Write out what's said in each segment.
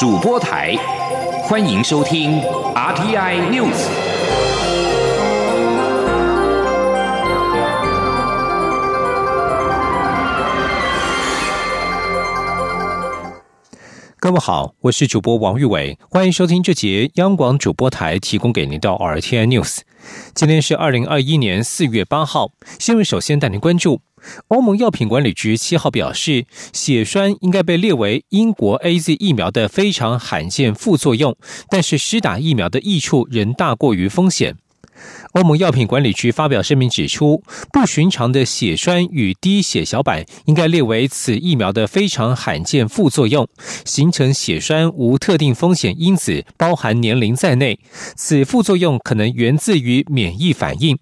主播台，欢迎收听 RTI News。各位好，我是主播王玉伟，欢迎收听这节央广主播台提供给您的 RTI News。今天是二零二一年四月八号，新闻首先带您关注。欧盟药品管理局七号表示，血栓应该被列为英国 A Z 疫苗的非常罕见副作用，但是施打疫苗的益处仍大过于风险。欧盟药品管理局发表声明指出，不寻常的血栓与低血小板应该列为此疫苗的非常罕见副作用。形成血栓无特定风险因子，包含年龄在内。此副作用可能源自于免疫反应。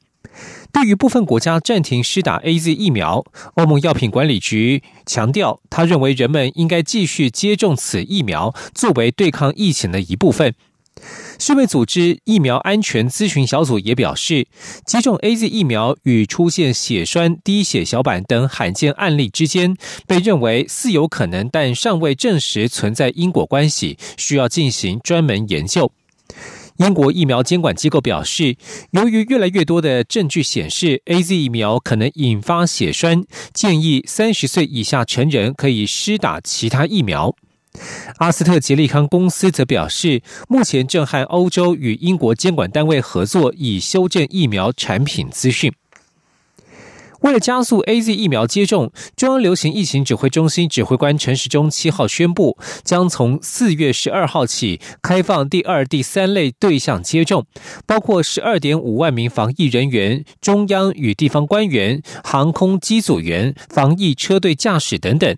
对于部分国家暂停施打 A Z 疫苗，欧盟药品管理局强调，他认为人们应该继续接种此疫苗，作为对抗疫情的一部分。世卫组织疫苗安全咨询小组也表示，接种 A Z 疫苗与出现血栓、低血小板等罕见案例之间，被认为似有可能，但尚未证实存在因果关系，需要进行专门研究。英国疫苗监管机构表示，由于越来越多的证据显示 A Z 疫苗可能引发血栓，建议三十岁以下成人可以施打其他疫苗。阿斯特捷利康公司则表示，目前正和欧洲与英国监管单位合作，以修正疫苗产品资讯。为了加速 A Z 疫苗接种，中央流行疫情指挥中心指挥官陈时中七号宣布，将从四月十二号起开放第二、第三类对象接种，包括十二点五万名防疫人员、中央与地方官员、航空机组员、防疫车队驾驶等等。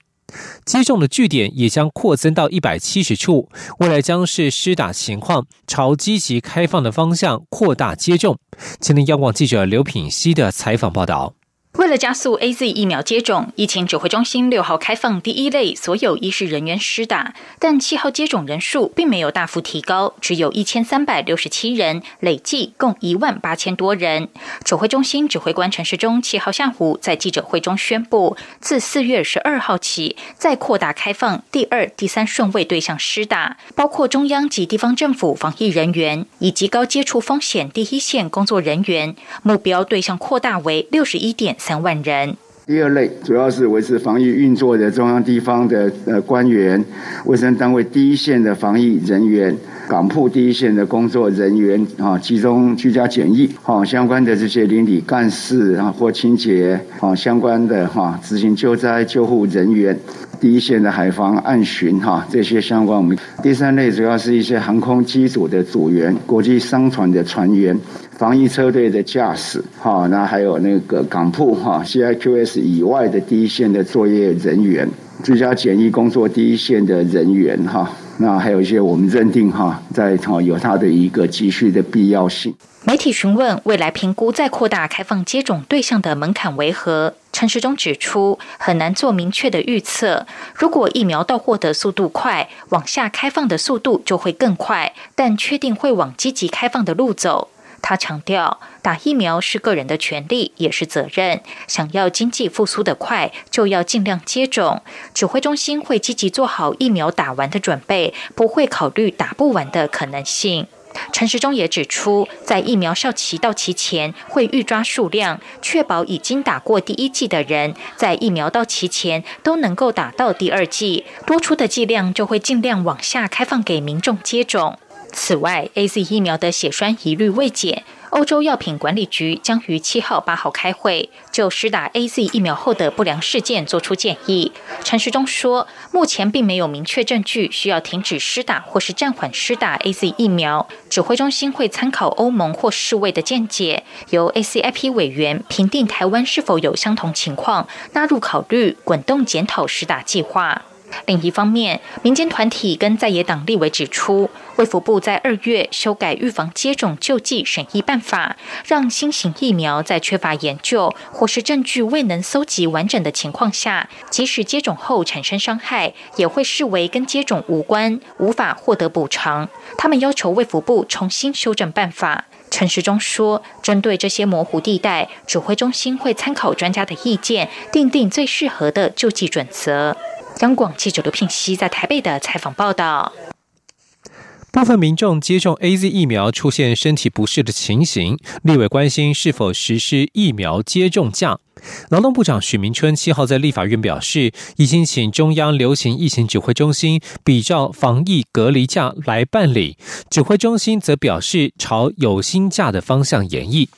接种的据点也将扩增到一百七十处，未来将是施打情况朝积极开放的方向扩大接种。今天央广记者刘品希的采访报道。为了加速 A Z 疫苗接种，疫情指挥中心六号开放第一类所有医师人员施打，但七号接种人数并没有大幅提高，只有一千三百六十七人，累计共一万八千多人。指挥中心指挥官陈时中七号下午在记者会中宣布，自四月十二号起，再扩大开放第二、第三顺位对象施打，包括中央及地方政府防疫人员以及高接触风险第一线工作人员，目标对象扩大为六十一点。三万人。第二类主要是维持防疫运作的中央地方的呃官员、卫生单位第一线的防疫人员、港铺第一线的工作人员啊，集中居家检疫啊，相关的这些邻里干事啊或清洁啊，相关的哈执行救灾救护人员。第一线的海防岸巡哈，这些相关我们第三类主要是一些航空机组的组员、国际商船的船员、防疫车队的驾驶哈，那还有那个港铺哈 CIQS 以外的第一线的作业人员、居家检疫工作第一线的人员哈，那还有一些我们认定哈，在哈有它的一个继续的必要性。媒体询问未来评估再扩大开放接种对象的门槛为何？陈时中指出，很难做明确的预测。如果疫苗到货的速度快，往下开放的速度就会更快。但确定会往积极开放的路走。他强调，打疫苗是个人的权利，也是责任。想要经济复苏的快，就要尽量接种。指挥中心会积极做好疫苗打完的准备，不会考虑打不完的可能性。陈时中也指出，在疫苗效期到期前，会预抓数量，确保已经打过第一剂的人，在疫苗到期前都能够打到第二剂。多出的剂量就会尽量往下开放给民众接种。此外，A Z 疫苗的血栓疑虑未解。欧洲药品管理局将于七号、八号开会，就施打 A Z 疫苗后的不良事件作出建议。陈时中说，目前并没有明确证据需要停止施打或是暂缓施打 A Z 疫苗。指挥中心会参考欧盟或世卫的见解，由 A C I P 委员评定台湾是否有相同情况，纳入考虑滚动检讨施打计划。另一方面，民间团体跟在野党立委指出，卫福部在二月修改预防接种救济审议办法，让新型疫苗在缺乏研究或是证据未能搜集完整的情况下，即使接种后产生伤害，也会视为跟接种无关，无法获得补偿。他们要求卫福部重新修正办法。陈时中说，针对这些模糊地带，指挥中心会参考专家的意见，定定最适合的救济准则。央广记者刘聘熙在台北的采访报道。部分民众接种 A Z 疫苗出现身体不适的情形，立委关心是否实施疫苗接种假。劳动部长许明春七号在立法院表示，已经请中央流行疫情指挥中心比照防疫隔离假来办理，指挥中心则表示朝有薪假的方向演绎。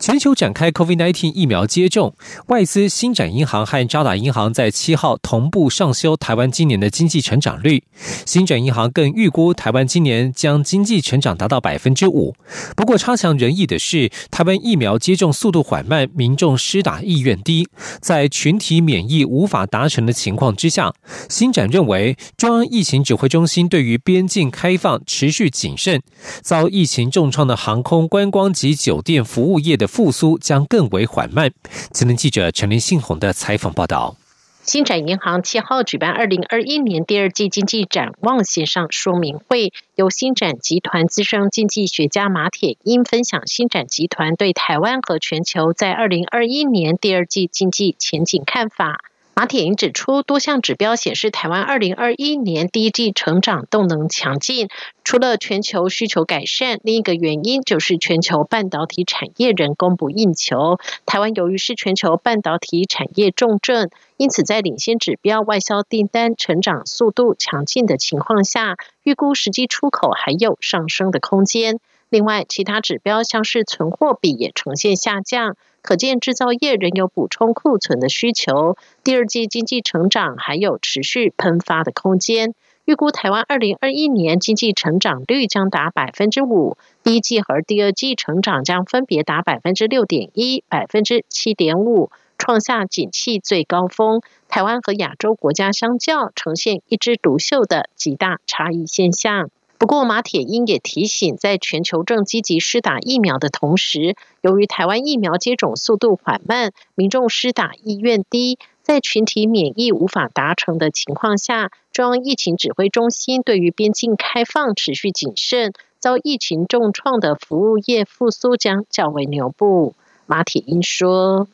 全球展开 COVID-19 疫苗接种，外资新展银行和渣打银行在七号同步上修台湾今年的经济成长率。新展银行更预估台湾今年将经济成长达到百分之五。不过差强人意的是，台湾疫苗接种速度缓慢，民众施打意愿低，在群体免疫无法达成的情况之下，新展认为中央疫情指挥中心对于边境开放持续谨慎，遭疫情重创的航空、观光及酒店服务业的。复苏将更为缓慢。吉林记者陈林信宏的采访报道。新展银行七号举办二零二一年第二季经济展望线上说明会，由新展集团资深经济学家马铁英分享新展集团对台湾和全球在二零二一年第二季经济前景看法。马铁英指出，多项指标显示，台湾二零二一年第一季成长动能强劲。除了全球需求改善，另一个原因就是全球半导体产业人供不应求。台湾由于是全球半导体产业重镇，因此在领先指标外销订单成长速度强劲的情况下，预估实际出口还有上升的空间。另外，其他指标像是存货比也呈现下降。可见制造业仍有补充库存的需求，第二季经济成长还有持续喷发的空间。预估台湾二零二一年经济成长率将达百分之五，第一季和第二季成长将分别达百分之六点一、百分之七点五，创下景气最高峰。台湾和亚洲国家相较，呈现一枝独秀的极大差异现象。不过，马铁英也提醒，在全球正积极施打疫苗的同时，由于台湾疫苗接种速度缓慢，民众施打意愿低，在群体免疫无法达成的情况下，中央疫情指挥中心对于边境开放持续谨慎，遭疫情重创的服务业复苏将较为牛步。马铁英说：“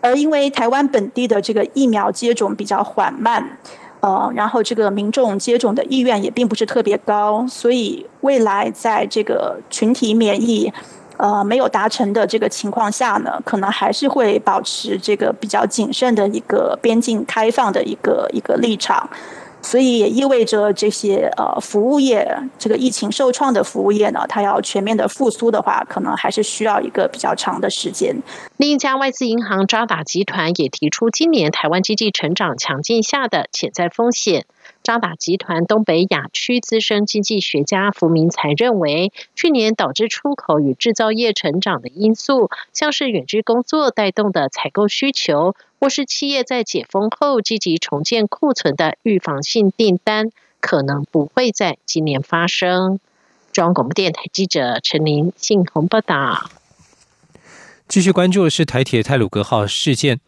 而因为台湾本地的这个疫苗接种比较缓慢。”呃，然后这个民众接种的意愿也并不是特别高，所以未来在这个群体免疫呃没有达成的这个情况下呢，可能还是会保持这个比较谨慎的一个边境开放的一个一个立场。所以也意味着这些呃服务业，这个疫情受创的服务业呢，它要全面的复苏的话，可能还是需要一个比较长的时间。另一家外资银行渣打集团也提出，今年台湾经济成长强劲下的潜在风险。渣打集团东北亚区资深经济学家福明才认为，去年导致出口与制造业成长的因素，像是远距工作带动的采购需求，或是企业在解封后积极重建库存的预防性订单，可能不会在今年发生。中央广播电台记者陈琳信鸿报道。继续关注的是台铁泰鲁格号事件。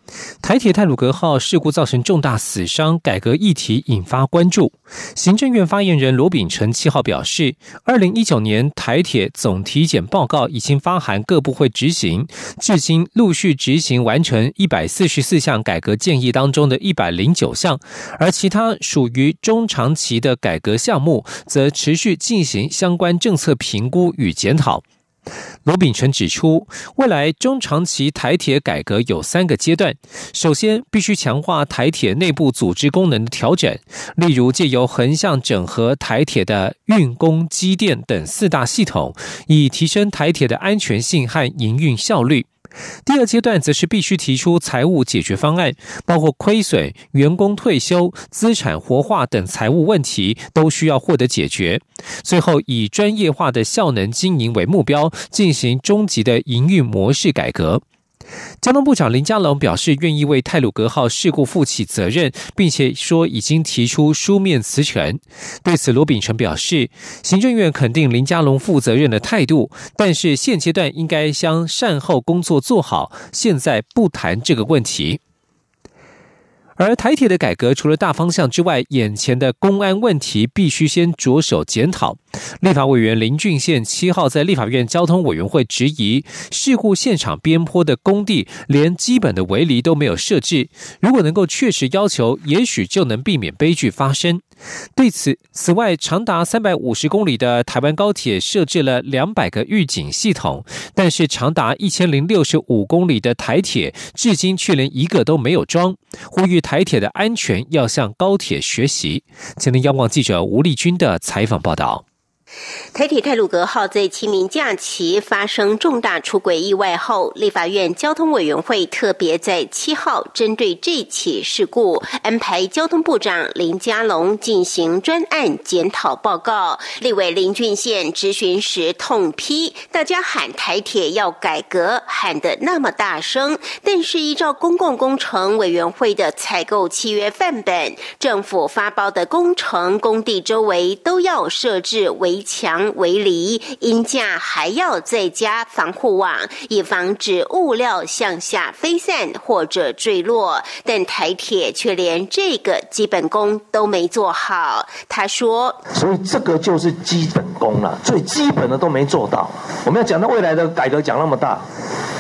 台铁泰鲁格号事故造成重大死伤，改革议题引发关注。行政院发言人罗秉成七号表示，二零一九年台铁总体检报告已经发函各部会执行，至今陆续执行完成一百四十四项改革建议当中的一百零九项，而其他属于中长期的改革项目，则持续进行相关政策评估与检讨。罗秉成指出，未来中长期台铁改革有三个阶段。首先，必须强化台铁内部组织功能的调整，例如借由横向整合台铁的运工、机电等四大系统，以提升台铁的安全性和营运效率。第二阶段则是必须提出财务解决方案，包括亏损、员工退休、资产活化等财务问题都需要获得解决。最后以专业化的效能经营为目标，进行终极的营运模式改革。交通部长林佳龙表示，愿意为泰鲁格号事故负起责任，并且说已经提出书面辞呈。对此，罗秉成表示，行政院肯定林佳龙负责任的态度，但是现阶段应该将善后工作做好，现在不谈这个问题。而台铁的改革，除了大方向之外，眼前的公安问题必须先着手检讨。立法委员林俊宪七号在立法院交通委员会质疑，事故现场边坡的工地连基本的围篱都没有设置，如果能够确实要求，也许就能避免悲剧发生。对此，此外，长达三百五十公里的台湾高铁设置了两百个预警系统，但是长达一千零六十五公里的台铁至今却连一个都没有装。呼吁台铁的安全要向高铁学习。前天，央广记者吴丽君的采访报道。台铁泰鲁格号在清明假期发生重大出轨意外后，立法院交通委员会特别在七号针对这起事故安排交通部长林佳龙进行专案检讨报告。立委林俊宪质询时痛批：大家喊台铁要改革，喊得那么大声，但是依照公共工程委员会的采购契约范本，政府发包的工程工地周围都要设置围。墙为篱，因架还要再加防护网，以防止物料向下飞散或者坠落。但台铁却连这个基本功都没做好。他说：“所以这个就是基本功了，最基本的都没做到。我们要讲到未来的改革，讲那么大，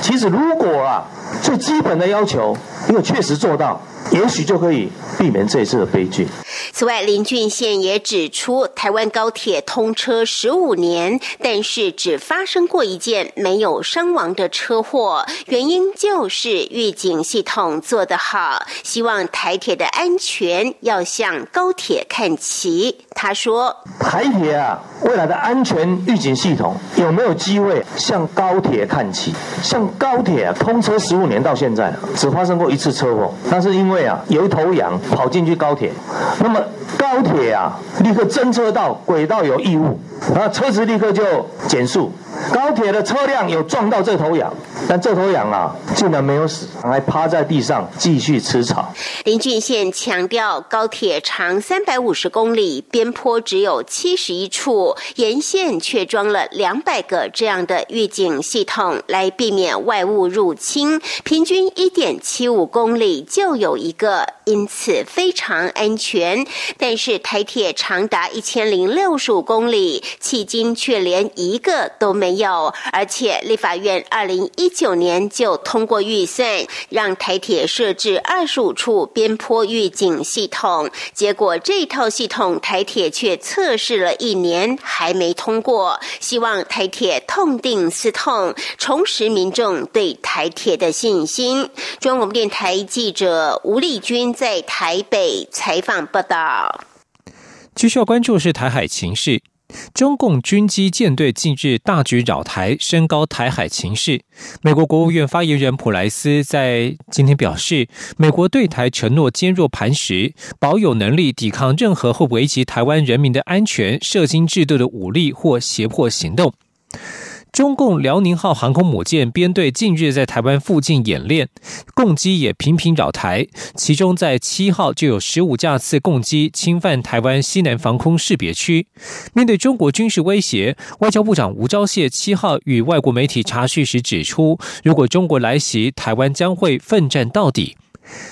其实如果啊，最基本的要求，如果确实做到。”也许就可以避免这一次的悲剧。此外，林俊宪也指出，台湾高铁通车十五年，但是只发生过一件没有伤亡的车祸，原因就是预警系统做得好。希望台铁的安全要向高铁看齐。他说：“台铁啊，未来的安全预警系统有没有机会向高铁看齐？像高铁，通车十五年到现在，只发生过一次车祸，那是因为啊，有一头羊跑进去高铁，那么高铁啊，立刻侦测到轨道有异物，然后车子立刻就减速。”高铁的车辆有撞到这头羊，但这头羊啊，竟然没有死，还趴在地上继续吃草。林俊宪强调，高铁长三百五十公里，边坡只有七十一处，沿线却装了两百个这样的预警系统，来避免外物入侵。平均一点七五公里就有一个，因此非常安全。但是台铁长达一千零六十五公里，迄今却连一个都没。没有，而且立法院二零一九年就通过预算，让台铁设置二十五处边坡预警系统。结果这套系统台铁却测试了一年还没通过。希望台铁痛定思痛，重拾民众对台铁的信心。中央电台记者吴丽君在台北采访报道。继续要关注是台海情势。中共军机舰队近日大举扰台，升高台海情势。美国国务院发言人普莱斯在今天表示，美国对台承诺坚若磐石，保有能力抵抗任何会危及台湾人民的安全、涉金制度的武力或胁迫行动。中共辽宁号航空母舰编队近日在台湾附近演练，共机也频频扰台。其中在七号就有十五架次共机侵犯台湾西南防空识别区。面对中国军事威胁，外交部长吴钊燮七号与外国媒体查询时指出，如果中国来袭，台湾将会奋战到底。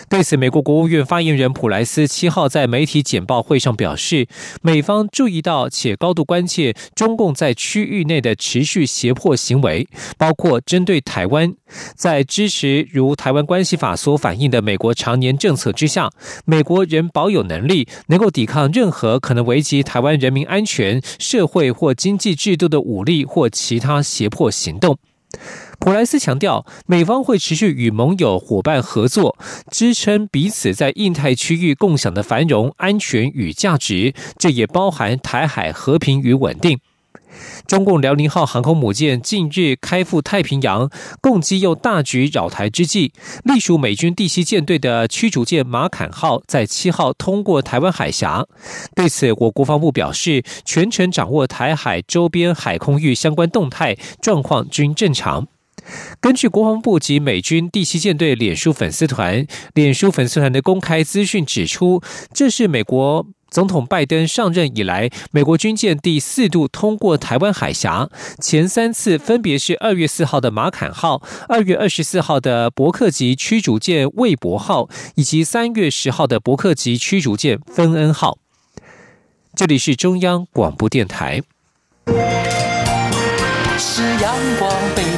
对此，美国国务院发言人普莱斯七号在媒体简报会上表示，美方注意到且高度关切中共在区域内的持续胁迫行为，包括针对台湾。在支持如《台湾关系法》所反映的美国常年政策之下，美国仍保有能力能够抵抗任何可能危及台湾人民安全、社会或经济制度的武力或其他胁迫行动。普莱斯强调，美方会持续与盟友伙伴合作，支撑彼此在印太区域共享的繁荣、安全与价值，这也包含台海和平与稳定。中共辽宁号航空母舰近日开赴太平洋，共机又大举扰台之际，隶属美军第七舰队的驱逐舰马坎号在七号通过台湾海峡。对此，我国防部表示，全程掌握台海周边海空域相关动态状况均正常。根据国防部及美军第七舰队脸书粉丝团脸书粉丝团的公开资讯指出这是美国总统拜登上任以来美国军舰第四度通过台湾海峡前三次分别是二月四号的马坎号二月二十四号的伯克级驱逐舰魏博号以及三月十号的伯克级驱逐舰芬恩号。这里是中央广播电台。是阳光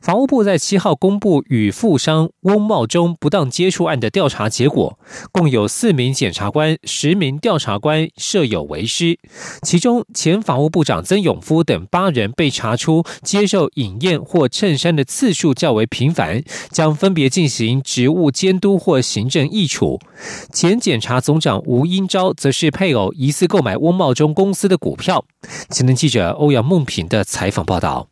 法务部在七号公布与富商翁茂忠不当接触案的调查结果，共有四名检察官、十名调查官设有为师，其中前法务部长曾永夫等八人被查出接受饮宴或衬衫的次数较为频繁，将分别进行职务监督或行政议处。前检察总长吴英昭则是配偶疑似购买翁茂忠公司的股票。前天记者欧阳梦平的采访报道。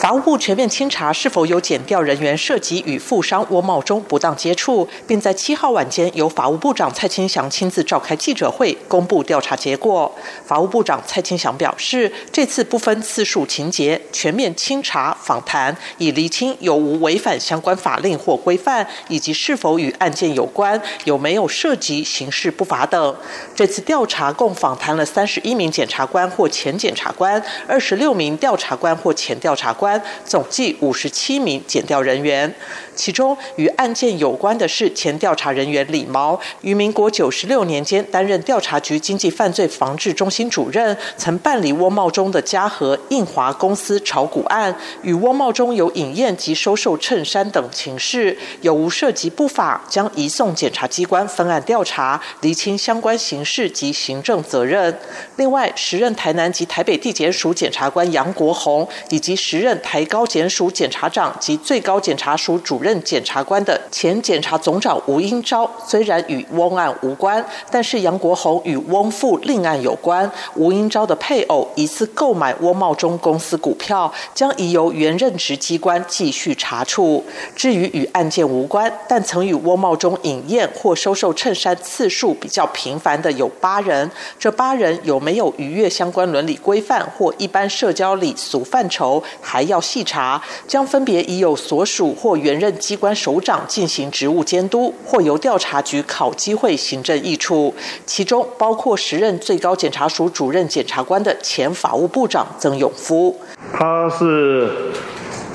法务部全面清查是否有检调人员涉及与富商窝茂中不当接触，并在七号晚间由法务部长蔡清祥亲自召开记者会公布调查结果。法务部长蔡清祥表示，这次不分次数情节，全面清查访谈，以厘清有无违反相关法令或规范，以及是否与案件有关，有没有涉及刑事不法等。这次调查共访谈了三十一名检察官或前检察官，二十六名调查官或前调查官。关总计五十七名检调人员，其中与案件有关的是前调查人员李毛，于民国九十六年间担任调查局经济犯罪防治中心主任，曾办理翁茂中的嘉禾印华公司炒股案，与翁茂中有饮宴及收受衬衫等情事，有无涉及不法，将移送检察机关分案调查，厘清相关刑事及行政责任。另外，时任台南及台北地检署检察官杨国宏，以及时任台高检署检察长及最高检察署主任检察官的前检察总长吴英昭，虽然与翁案无关，但是杨国宏与翁父另案有关。吴英昭的配偶疑似购买翁茂中公司股票，将移由原任职机关继续查处。至于与案件无关，但曾与翁茂中饮宴或收受衬衫次数比较频繁的有八人，这八人有没有逾越相关伦理规范或一般社交礼俗范畴，还还要细查，将分别已有所属或原任机关首长进行职务监督，或由调查局考机会行政议处，其中包括时任最高检察署主任检察官的前法务部长曾永夫。他是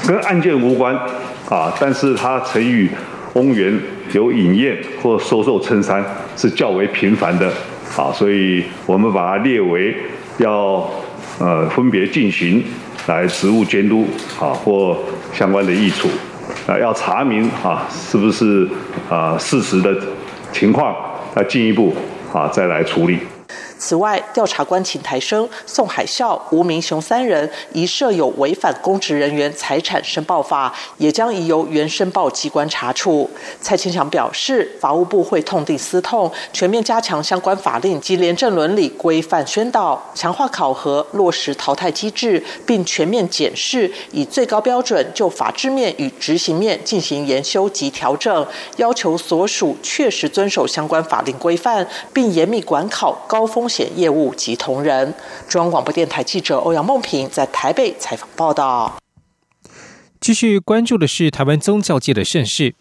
跟案件无关啊，但是他曾与翁源有饮宴或收受衬衫是较为频繁的啊，所以我们把它列为要呃分别进行。来职务监督啊，或相关的益处啊，要查明啊是不是啊事实的情况，要进一步啊再来处理。此外，调查官秦台生、宋海啸、吴明雄三人疑设有违反公职人员财产申报法，也将移由原申报机关查处。蔡清祥表示，法务部会痛定思痛，全面加强相关法令及廉政伦理规范宣导，强化考核，落实淘汰机制，并全面检视，以最高标准就法制面与执行面进行研修及调整，要求所属确实遵守相关法令规范，并严密管考高风。风险业务及同仁。中央广播电台记者欧阳梦平在台北采访报道。继续关注的是台湾宗教界的盛事，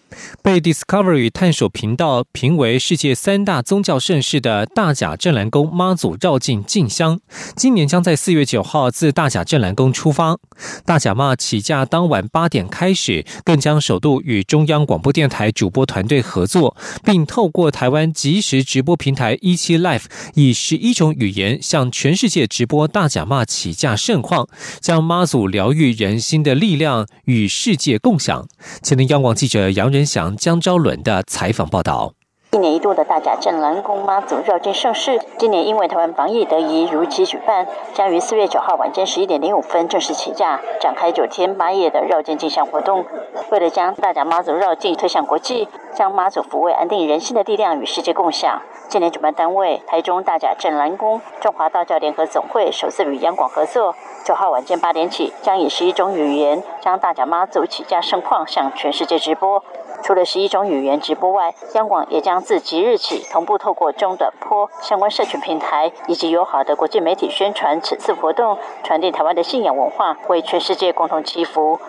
被 Discovery 探索频道评为世界三大宗教盛事的大甲镇澜宫妈祖绕境进香，今年将在四月九号自大甲镇澜宫出发。大甲妈起驾当晚八点开始，更将首度与中央广播电台主播团队合作，并透过台湾即时直播平台一期 Live，以十一种语言向全世界直播大甲妈起驾盛况，将妈祖疗愈人心的力量与。与世界共享。前天央广记者杨仁祥、江昭伦的采访报道。一年一度的大甲镇澜宫妈祖绕境盛事，今年因为台湾防疫得宜，如期举办，将于四月九号晚间十一点零五分正式起驾，展开九天八夜的绕境进香活动。为了将大甲妈祖绕境推向国际，将妈祖抚慰安定人心的力量与世界共享，今年主办单位台中大甲镇澜宫中华道教联合总会首次与央广合作。九号晚间八点起，将以十一种语言将大甲妈祖起驾盛况向全世界直播。除了十一种语言直播外，央广也将自即日起同步透过中短波相关社群平台以及友好的国际媒体宣传此次活动，传递台湾的信仰文化，为全世界共同祈福。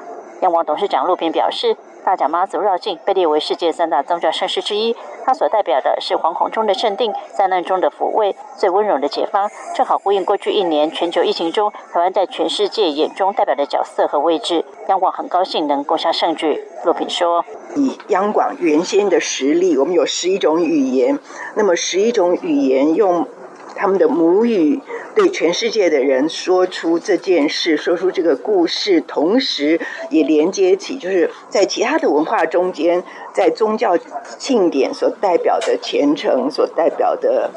央广董事长陆平表示。大甲妈祖绕境被列为世界三大宗教盛事之一，它所代表的是惶恐中的镇定，灾难中的抚慰，最温柔的解放，正好呼应过去一年全球疫情中台湾在全世界眼中代表的角色和位置。央广很高兴能共享盛举。陆平说：“以央广原先的实力，我们有十一种语言，那么十一种语言用。”他们的母语对全世界的人说出这件事，说出这个故事，同时也连接起，就是在其他的文化中间，在宗教庆典所代表的虔诚，所代表的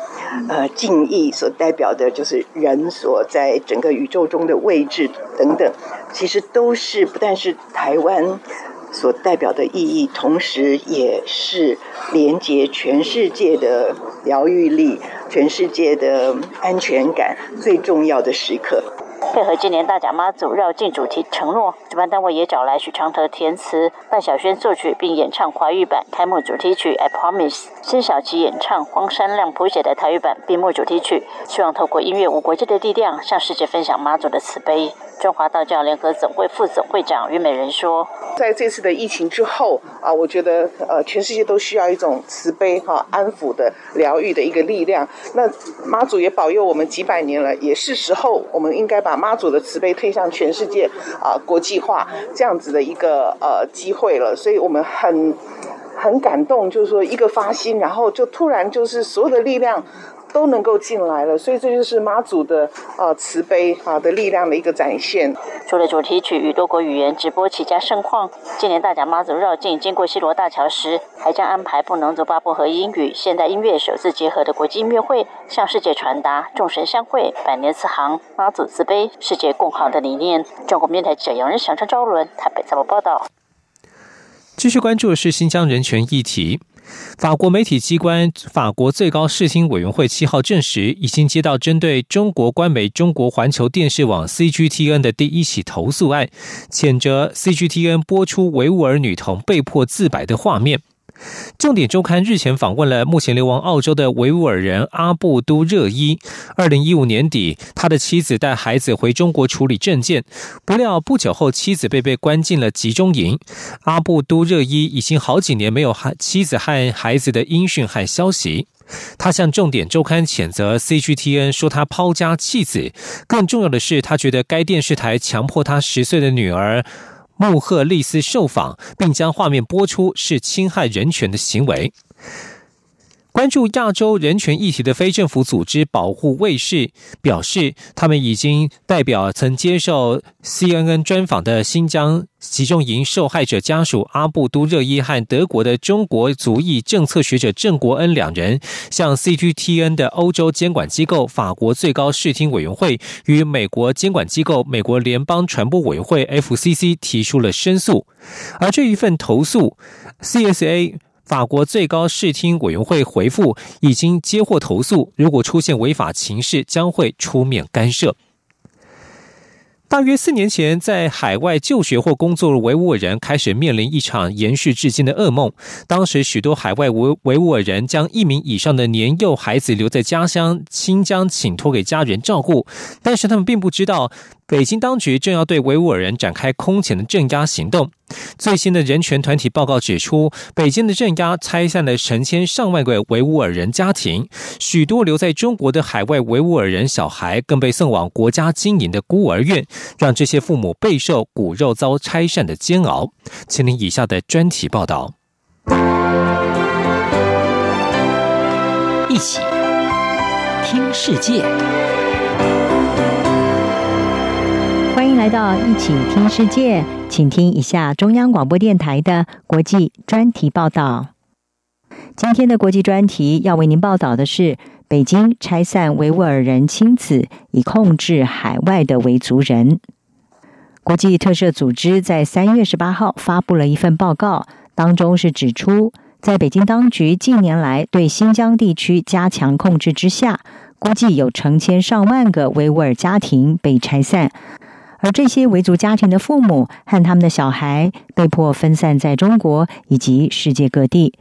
呃敬意，所代表的就是人所在整个宇宙中的位置等等，其实都是不但是台湾。所代表的意义，同时也是连接全世界的疗愈力、全世界的安全感最重要的时刻。配合今年大甲妈祖绕境主题承诺，主办单位也找来许常德填词，范晓萱作曲并演唱华语版开幕主题曲《I Promise》，辛晓琪演唱荒山亮谱写的台语版闭幕主题曲，希望透过音乐无国界的力量，向世界分享妈祖的慈悲。中华道教联合总会副总会长于美人说：“在这次的疫情之后啊，我觉得呃，全世界都需要一种慈悲哈、安抚的疗愈的一个力量。那妈祖也保佑我们几百年了，也是时候我们应该把妈祖的慈悲推向全世界啊，国际化这样子的一个呃机会了。所以我们很很感动，就是说一个发心，然后就突然就是所有的力量。”都能够进来了，所以这就是妈祖的呃慈悲啊的力量的一个展现。除了主题曲与多国语言直播齐家盛况，今年大甲妈祖绕境经过西罗大桥时，还将安排布能走八部和英语现代音乐首次结合的国际音乐会，向世界传达众神相会、百年慈航、妈祖慈悲、世界共好的理念。中国面台记者杨仁祥、张昭伦台北采访报道。继续关注的是新疆人权议题。法国媒体机关法国最高视听委员会七号证实，已经接到针对中国官媒中国环球电视网 CGTN 的第一起投诉案，谴责 CGTN 播出维吾尔女童被迫自白的画面。重点周刊日前访问了目前流亡澳洲的维吾尔人阿布都热伊。二零一五年底，他的妻子带孩子回中国处理证件，不料不久后妻子被被关进了集中营。阿布都热伊已经好几年没有和妻子和孩子的音讯和消息。他向重点周刊谴责 CGTN 说他抛家弃子，更重要的是，他觉得该电视台强迫他十岁的女儿。穆赫利斯受访，并将画面播出，是侵害人权的行为。关注亚洲人权议题的非政府组织保护卫士表示，他们已经代表曾接受 CNN 专访的新疆集中营受害者家属阿布都热伊和德国的中国族裔政策学者郑国恩两人，向 CGTN 的欧洲监管机构法国最高视听委员会与美国监管机构美国联邦传播委员会 FCC 提出了申诉，而这一份投诉，CSA。法国最高视听委员会回复，已经接获投诉，如果出现违法情事，将会出面干涉。大约四年前，在海外就学或工作的维吾尔人开始面临一场延续至今的噩梦。当时，许多海外维维吾尔人将一名以上的年幼孩子留在家乡新疆，请托给家人照顾，但是他们并不知道。北京当局正要对维吾尔人展开空前的镇压行动。最新的人权团体报告指出，北京的镇压拆散了成千上万个维吾尔人家庭，许多留在中国的海外维吾尔人小孩更被送往国家经营的孤儿院，让这些父母备受骨肉遭拆散的煎熬。请听以下的专题报道：一起听世界。来到一起听世界，请听一下中央广播电台的国际专题报道。今天的国际专题要为您报道的是：北京拆散维吾尔人亲子，以控制海外的维族人。国际特赦组织在三月十八号发布了一份报告，当中是指出，在北京当局近年来对新疆地区加强控制之下，估计有成千上万个维吾尔家庭被拆散。而这些维族家庭的父母和他们的小孩被迫分散在中国以及世界各地。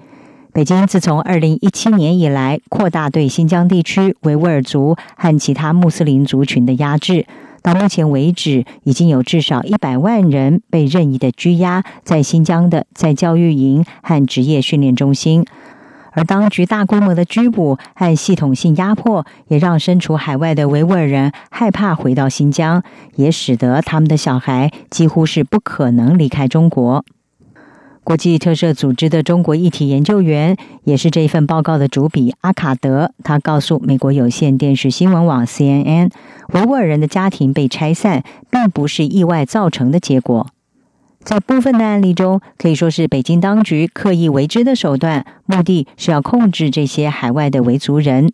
北京自从二零一七年以来，扩大对新疆地区维吾尔族和其他穆斯林族群的压制，到目前为止，已经有至少一百万人被任意的拘押在新疆的在教育营和职业训练中心。而当局大规模的拘捕和系统性压迫，也让身处海外的维吾尔人害怕回到新疆，也使得他们的小孩几乎是不可能离开中国。国际特赦组织的中国议题研究员，也是这一份报告的主笔阿卡德，他告诉美国有线电视新闻网 CNN，维吾尔人的家庭被拆散，并不是意外造成的结果。在部分的案例中，可以说是北京当局刻意为之的手段，目的是要控制这些海外的维族人。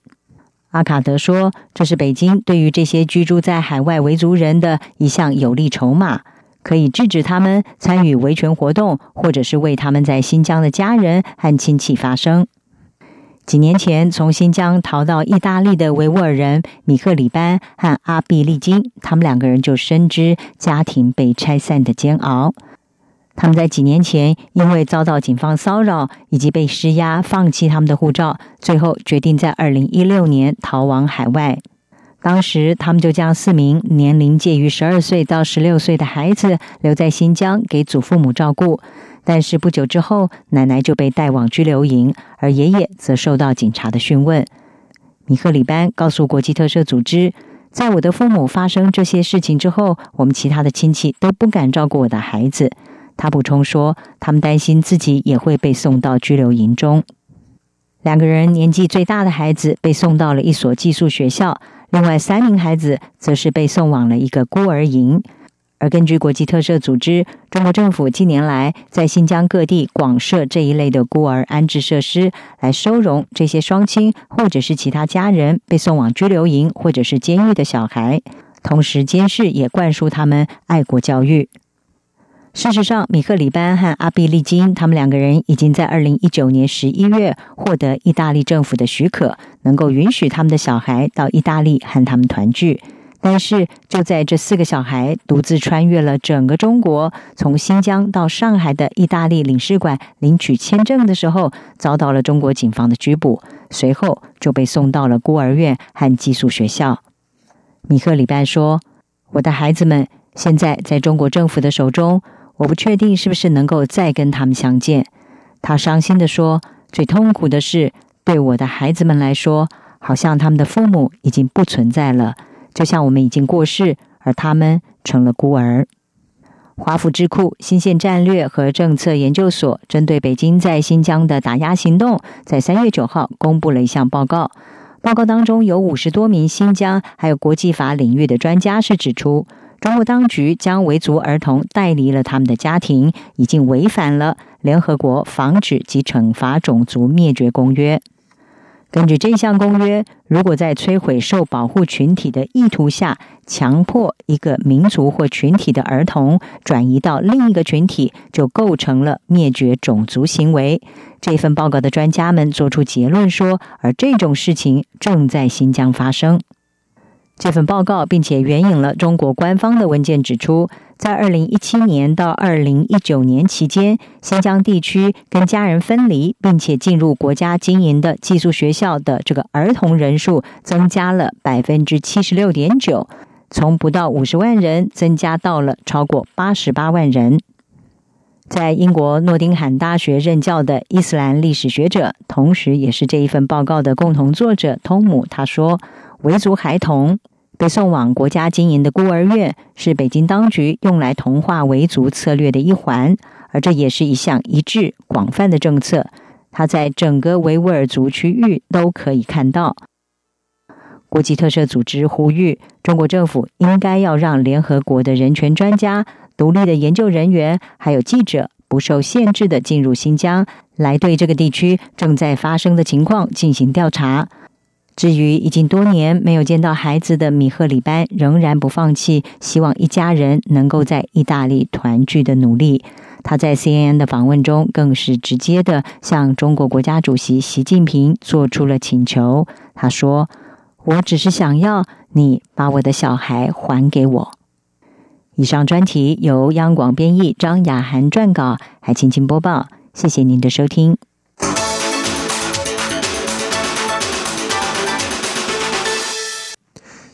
阿卡德说，这是北京对于这些居住在海外维族人的一项有力筹码，可以制止他们参与维权活动，或者是为他们在新疆的家人和亲戚发声。几年前，从新疆逃到意大利的维吾尔人米克里班和阿毕利金，他们两个人就深知家庭被拆散的煎熬。他们在几年前因为遭到警方骚扰以及被施压，放弃他们的护照，最后决定在二零一六年逃往海外。当时，他们就将四名年龄介于十二岁到十六岁的孩子留在新疆给祖父母照顾。但是不久之后，奶奶就被带往拘留营，而爷爷则受到警察的讯问。米赫里班告诉国际特赦组织，在我的父母发生这些事情之后，我们其他的亲戚都不敢照顾我的孩子。他补充说，他们担心自己也会被送到拘留营中。两个人年纪最大的孩子被送到了一所寄宿学校，另外三名孩子则是被送往了一个孤儿营。而根据国际特赦组织，中国政府近年来在新疆各地广设这一类的孤儿安置设施，来收容这些双亲或者是其他家人被送往拘留营或者是监狱的小孩，同时监视也灌输他们爱国教育。事实上，米克里班和阿比利金他们两个人已经在二零一九年十一月获得意大利政府的许可，能够允许他们的小孩到意大利和他们团聚。但是，就在这四个小孩独自穿越了整个中国，从新疆到上海的意大利领事馆领取签证的时候，遭到了中国警方的拘捕，随后就被送到了孤儿院和寄宿学校。米克里班说：“我的孩子们现在在中国政府的手中。”我不确定是不是能够再跟他们相见。他伤心的说：“最痛苦的是，对我的孩子们来说，好像他们的父母已经不存在了，就像我们已经过世，而他们成了孤儿。”华府智库新线战略和政策研究所针对北京在新疆的打压行动，在三月九号公布了一项报告。报告当中有五十多名新疆还有国际法领域的专家是指出。中国当局将维族儿童带离了他们的家庭，已经违反了联合国防止及惩罚种族灭绝公约。根据这项公约，如果在摧毁受保护群体的意图下，强迫一个民族或群体的儿童转移到另一个群体，就构成了灭绝种族行为。这份报告的专家们做出结论说，而这种事情正在新疆发生。这份报告，并且援引了中国官方的文件，指出，在二零一七年到二零一九年期间，新疆地区跟家人分离并且进入国家经营的寄宿学校的这个儿童人数增加了百分之七十六点九，从不到五十万人增加到了超过八十八万人。在英国诺丁汉大学任教的伊斯兰历史学者，同时也是这一份报告的共同作者通姆他说。维族孩童被送往国家经营的孤儿院，是北京当局用来同化维族策略的一环，而这也是一项一致广泛的政策。它在整个维吾尔族区域都可以看到。国际特赦组织呼吁中国政府应该要让联合国的人权专家、独立的研究人员还有记者不受限制的进入新疆，来对这个地区正在发生的情况进行调查。至于已经多年没有见到孩子的米赫里班，仍然不放弃希望一家人能够在意大利团聚的努力。他在 CNN 的访问中，更是直接的向中国国家主席习近平做出了请求。他说：“我只是想要你把我的小孩还给我。”以上专题由央广编译，张雅涵撰稿，还请请播报。谢谢您的收听。